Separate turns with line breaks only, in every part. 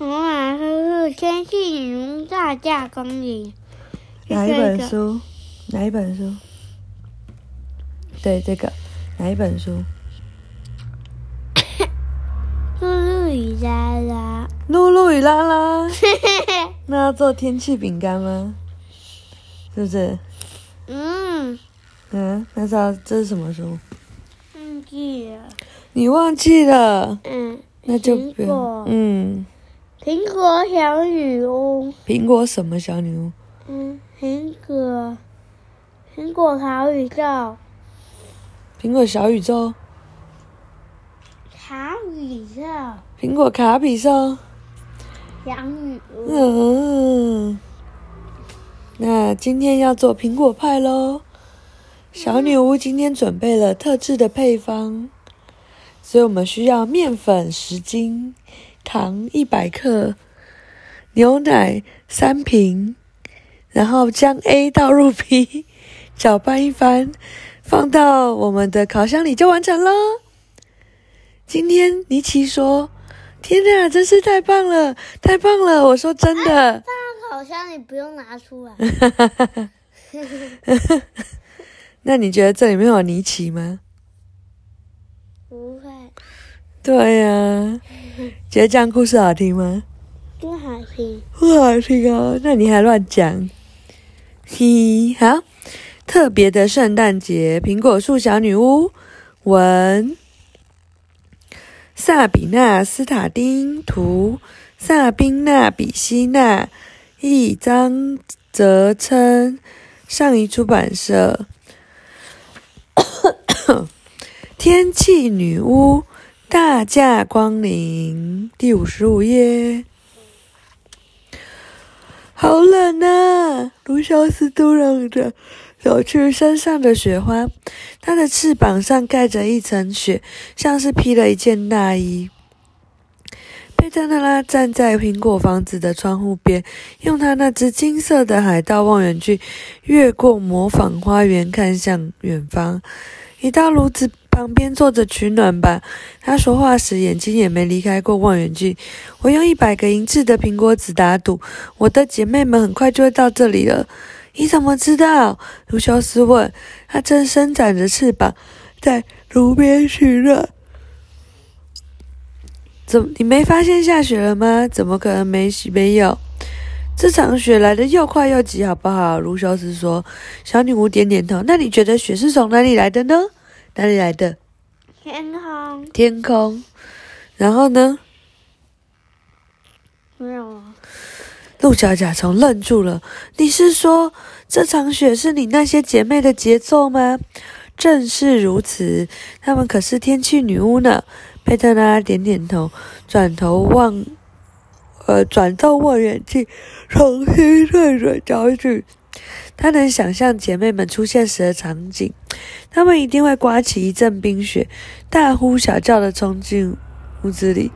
我马说是天气女巫大驾光临。
哪一本书？哪一本书？对，这个哪一本书？
露露与拉拉。
露露与拉拉。那要做天气饼干吗？是不是？
嗯。
嗯，那知道这是什么书？
忘记了。
你忘记了？
嗯。
那就不用。嗯。
苹果小女巫。
苹果什么小女巫？
嗯，苹果。苹果小宇宙。
苹果小宇宙。
卡比兽。
苹果卡比兽。
小女巫。
嗯。那今天要做苹果派喽。小女巫今天准备了特制的配方，所以我们需要面粉十斤，糖一百克，牛奶三瓶，然后将 A 倒入 B，搅拌一番，放到我们的烤箱里就完成了。今天尼奇说：“天哪，真是太棒了，太棒了！”我说：“真的。”
放烤箱里不用拿出来。
那你觉得这里面有尼奇吗？
不会。
对呀，觉得讲故事好听吗？
不好听。
不好听哦，那你还乱讲。嘿，好，特别的圣诞节，苹果树小女巫，文，萨比娜·斯塔丁，图，萨宾娜·比希娜，一，张泽琛，上一出版社。天气女巫大驾光临，第五十五页。好冷啊！卢修斯嘟囔着走去山上的雪花，他的翅膀上盖着一层雪，像是披了一件大衣。佩特纳拉站在苹果房子的窗户边，用他那只金色的海盗望远镜越过模仿花园，看向远方。一道炉子旁边坐着取暖吧。他说话时眼睛也没离开过望远镜。我用一百个银质的苹果籽打赌，我的姐妹们很快就会到这里了。你怎么知道？卢修斯问。他正伸展着翅膀，在炉边取暖。怎？你没发现下雪了吗？怎么可能没没有？这场雪来的又快又急，好不好？卢修斯说。小女巫点点头。那你觉得雪是从哪里来的呢？哪里来的？
天空。
天空。然后呢？
没有啊。
鹿角甲虫愣住了。你是说这场雪是你那些姐妹的杰作吗？正是如此。她们可是天气女巫呢。佩特拉点点头，转头望。呃，转动望远镜，重新对准焦距。他能想象姐妹们出现时的场景，她们一定会刮起一阵冰雪，大呼小叫的冲进屋子里。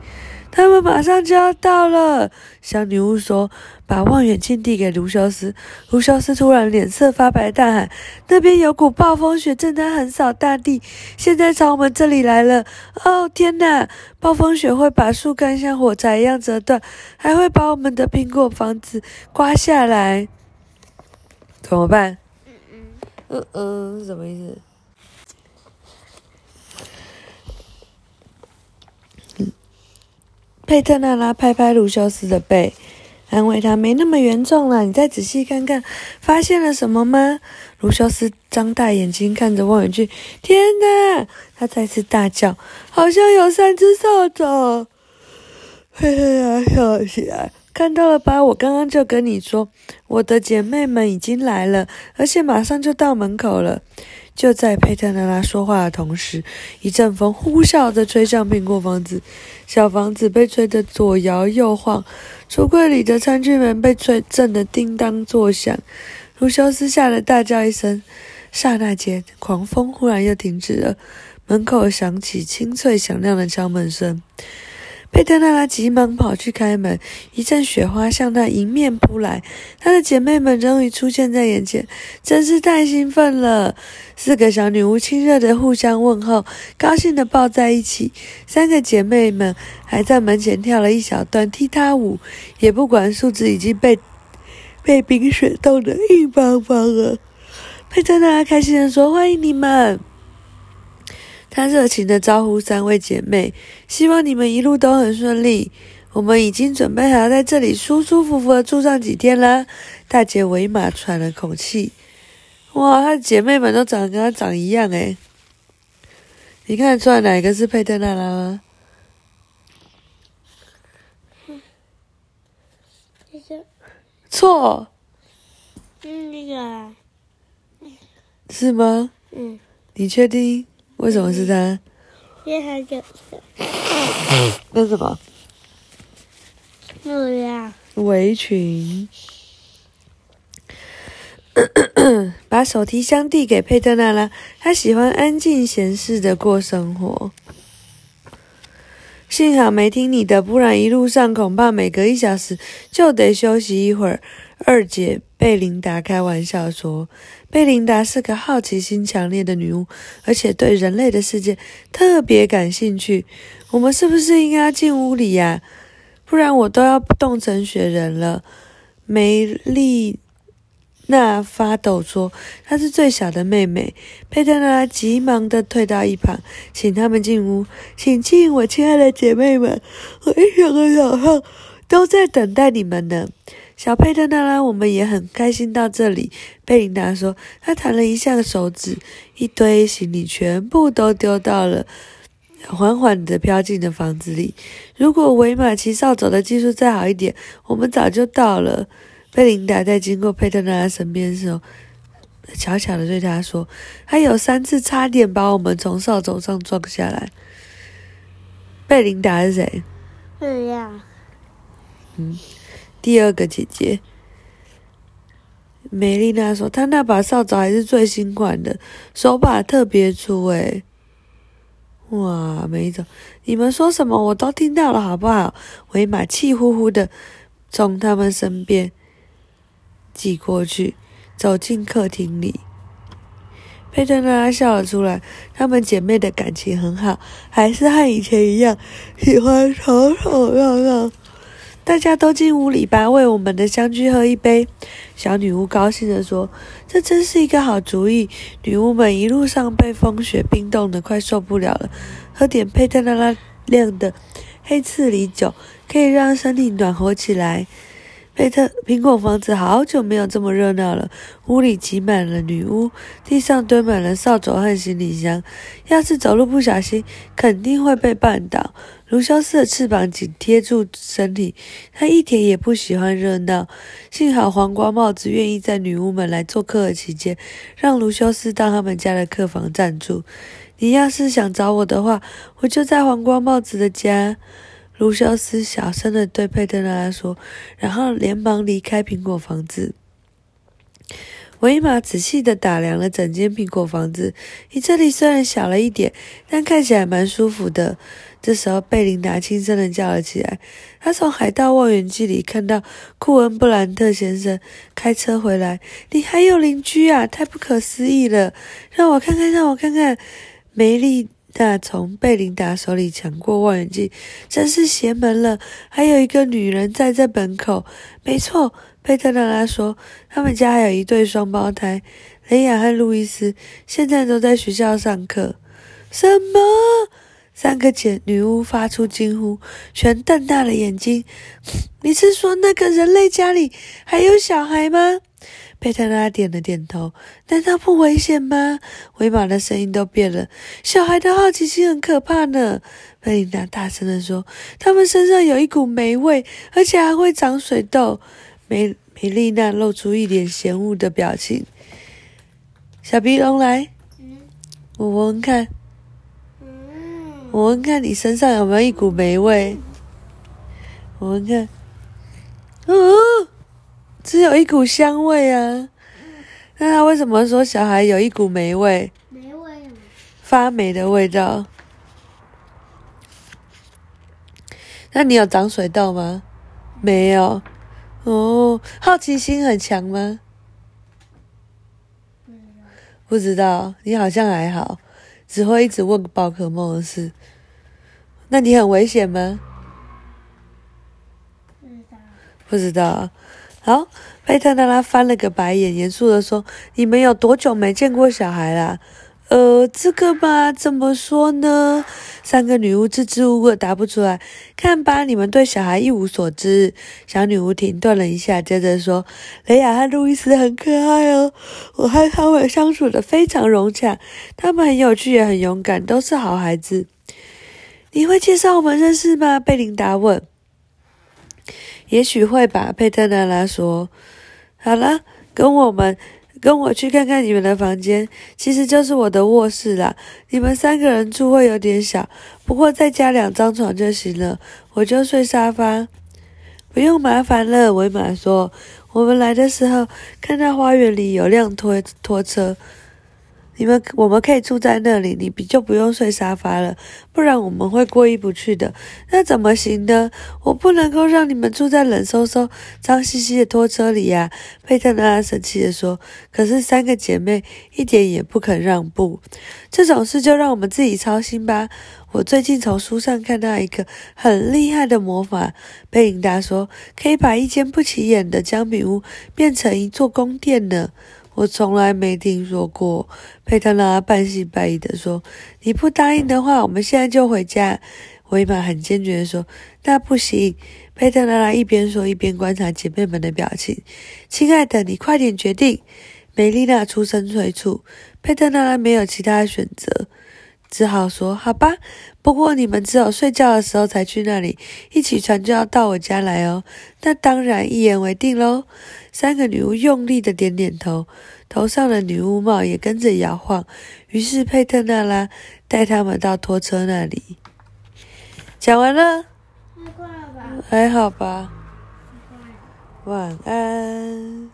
他们马上就要到了，小女巫说，把望远镜递给卢修斯。卢修斯突然脸色发白，大喊：“那边有股暴风雪正在横扫大地，现在朝我们这里来了！哦，天哪！暴风雪会把树干像火柴一样折断，还会把我们的苹果房子刮下来，怎么办？”“嗯嗯嗯嗯，什么意思？”佩特纳拉拍拍卢修斯的背，安慰他：“没那么严重了，你再仔细看看，发现了什么吗？”卢修斯张大眼睛看着望远镜，“天哪！”他再次大叫：“好像有三只扫帚！”佩特纳笑起来：“看到了吧？我刚刚就跟你说，我的姐妹们已经来了，而且马上就到门口了。”就在佩特娜拉说话的同时，一阵风呼啸着吹向苹果房子，小房子被吹得左摇右晃，橱柜里的餐具门被吹震得叮当作响。卢修斯吓得大叫一声，刹那间，狂风忽然又停止了，门口响起清脆响亮的敲门声。佩特娜拉急忙跑去开门，一阵雪花向她迎面扑来。她的姐妹们终于出现在眼前，真是太兴奋了！四个小女巫亲热的互相问候，高兴的抱在一起。三个姐妹们还在门前跳了一小段踢踏舞，也不管树枝已经被被冰雪冻得硬邦邦了。佩特娜拉开心的说：“欢迎你们！”他热情地招呼三位姐妹，希望你们一路都很顺利。我们已经准备好在这里舒舒服服的住上几天啦。大姐维玛喘了口气，哇，她的姐妹们都长得跟她长一样诶。你看得出来哪个是佩特娜拉吗？错，
嗯那个
是吗？
嗯，
你确定？为什么是他？
因为它有
那什么
木呀，
围裙？把手提箱递给佩特娜拉，她喜欢安静闲适的过生活。幸好没听你的，不然一路上恐怕每隔一小时就得休息一会儿。二姐贝琳达开玩笑说：“贝琳达是个好奇心强烈的女巫，而且对人类的世界特别感兴趣。我们是不是应该进屋里呀？不然我都要冻成雪人了。”梅丽娜发抖说：“她是最小的妹妹。”佩特娜急忙地退到一旁，请他们进屋。请进，我亲爱的姐妹们，我一整个早上都在等待你们呢。小佩特娜拉，我们也很开心到这里。贝琳达说，他弹了一下手指，一堆行李全部都丢到了 缓缓地飘进了房子里。如果维马骑扫帚的技术再好一点，我们早就到了。贝琳达在经过佩特纳拉身边的时候，悄悄的对他说：“他有三次差点把我们从扫帚上撞下来。”贝琳达是谁？
对呀，
嗯，第二个姐姐。梅丽娜说：“她那把扫帚还是最新款的，手把特别粗诶。”哇，梅总，你们说什么我都听到了，好不好？维玛气呼呼的从他们身边挤过去，走进客厅里。佩特娜拉笑了出来，她们姐妹的感情很好，还是和以前一样，喜欢吵吵闹闹。大家都进屋里吧，为我们的相聚喝一杯。小女巫高兴地说：“这真是一个好主意。”女巫们一路上被风雪冰冻得快受不了了，喝点佩特拉拉酿的黑刺梨酒，可以让身体暖和起来。贝特苹果房子好久没有这么热闹了，屋里挤满了女巫，地上堆满了扫帚和行李箱。要是走路不小心，肯定会被绊倒。卢修斯的翅膀紧贴住身体，他一点也不喜欢热闹。幸好黄瓜帽子愿意在女巫们来做客的期间，让卢修斯到他们家的客房暂住。你要是想找我的话，我就在黄瓜帽子的家。卢修斯小声的对佩特娜拉说，然后连忙离开苹果房子。维玛仔细的打量了整间苹果房子，你这里虽然小了一点，但看起来蛮舒服的。这时候，贝琳达轻声的叫了起来。她从海盗望远镜里看到库恩布兰特先生开车回来。你还有邻居啊？太不可思议了！让我看看，让我看看。梅丽那从贝琳达手里抢过望远镜，真是邪门了！还有一个女人站在门口。没错，佩特娜拉说，他们家还有一对双胞胎，雷亚和路易斯，现在都在学校上课。什么？三个姐女巫发出惊呼，全瞪大了眼睛。你是说那个人类家里还有小孩吗？佩特拉点了点头。难道不危险吗？维玛的声音都变了。小孩的好奇心很可怕呢。贝琳达大声地说：“他们身上有一股霉味，而且还会长水痘。”梅梅丽娜露出一脸嫌恶的表情。小鼻龙来，我闻闻看。我闻看你身上有没有一股霉味？我闻看，哦，只有一股香味啊。那他为什么说小孩有一股霉味？
霉味
发霉的味道。那你有长水痘吗？没有。哦，好奇心很强吗？不知道。你好像还好，只会一直问宝可梦的事。那你很危险吗？
不知道。
不知道。好，佩特娜拉翻了个白眼，严肃的说：“你们有多久没见过小孩啦？”呃，这个嘛，怎么说呢？三个女巫支支吾吾答不出来。看吧，你们对小孩一无所知。小女巫停顿了一下，接着说：“雷亚和路易斯很可爱哦，我和他们相处的非常融洽。他们很有趣，也很勇敢，都是好孩子。”你会介绍我们认识吗？贝琳达问。也许会吧，佩特娜拉说。好了，跟我们。跟我去看看你们的房间，其实就是我的卧室啦。你们三个人住会有点小，不过再加两张床就行了。我就睡沙发，不用麻烦了。维玛说：“我们来的时候看到花园里有辆拖拖车。”你们我们可以住在那里，你比就不用睡沙发了，不然我们会过意不去的。那怎么行呢？我不能够让你们住在冷飕飕、脏兮兮的拖车里呀！佩特娜拉生气地说。可是三个姐妹一点也不肯让步，这种事就让我们自己操心吧。我最近从书上看到一个很厉害的魔法，贝琳达说可以把一间不起眼的姜饼屋变成一座宫殿呢。我从来没听说过。佩特拉半信半疑的说：“你不答应的话，我们现在就回家。”维玛很坚决的说：“那不行。”佩特拉一边说一边观察姐妹们的表情。“亲爱的，你快点决定。”美丽娜出声催促。佩特拉拉没有其他选择，只好说：“好吧，不过你们只有睡觉的时候才去那里，一起床就要到我家来哦。”那当然，一言为定喽。三个女巫用力的点点头，头上的女巫帽也跟着摇晃。于是佩特娜拉带他们到拖车那里。讲完了，
太快了吧？
还好吧。晚安。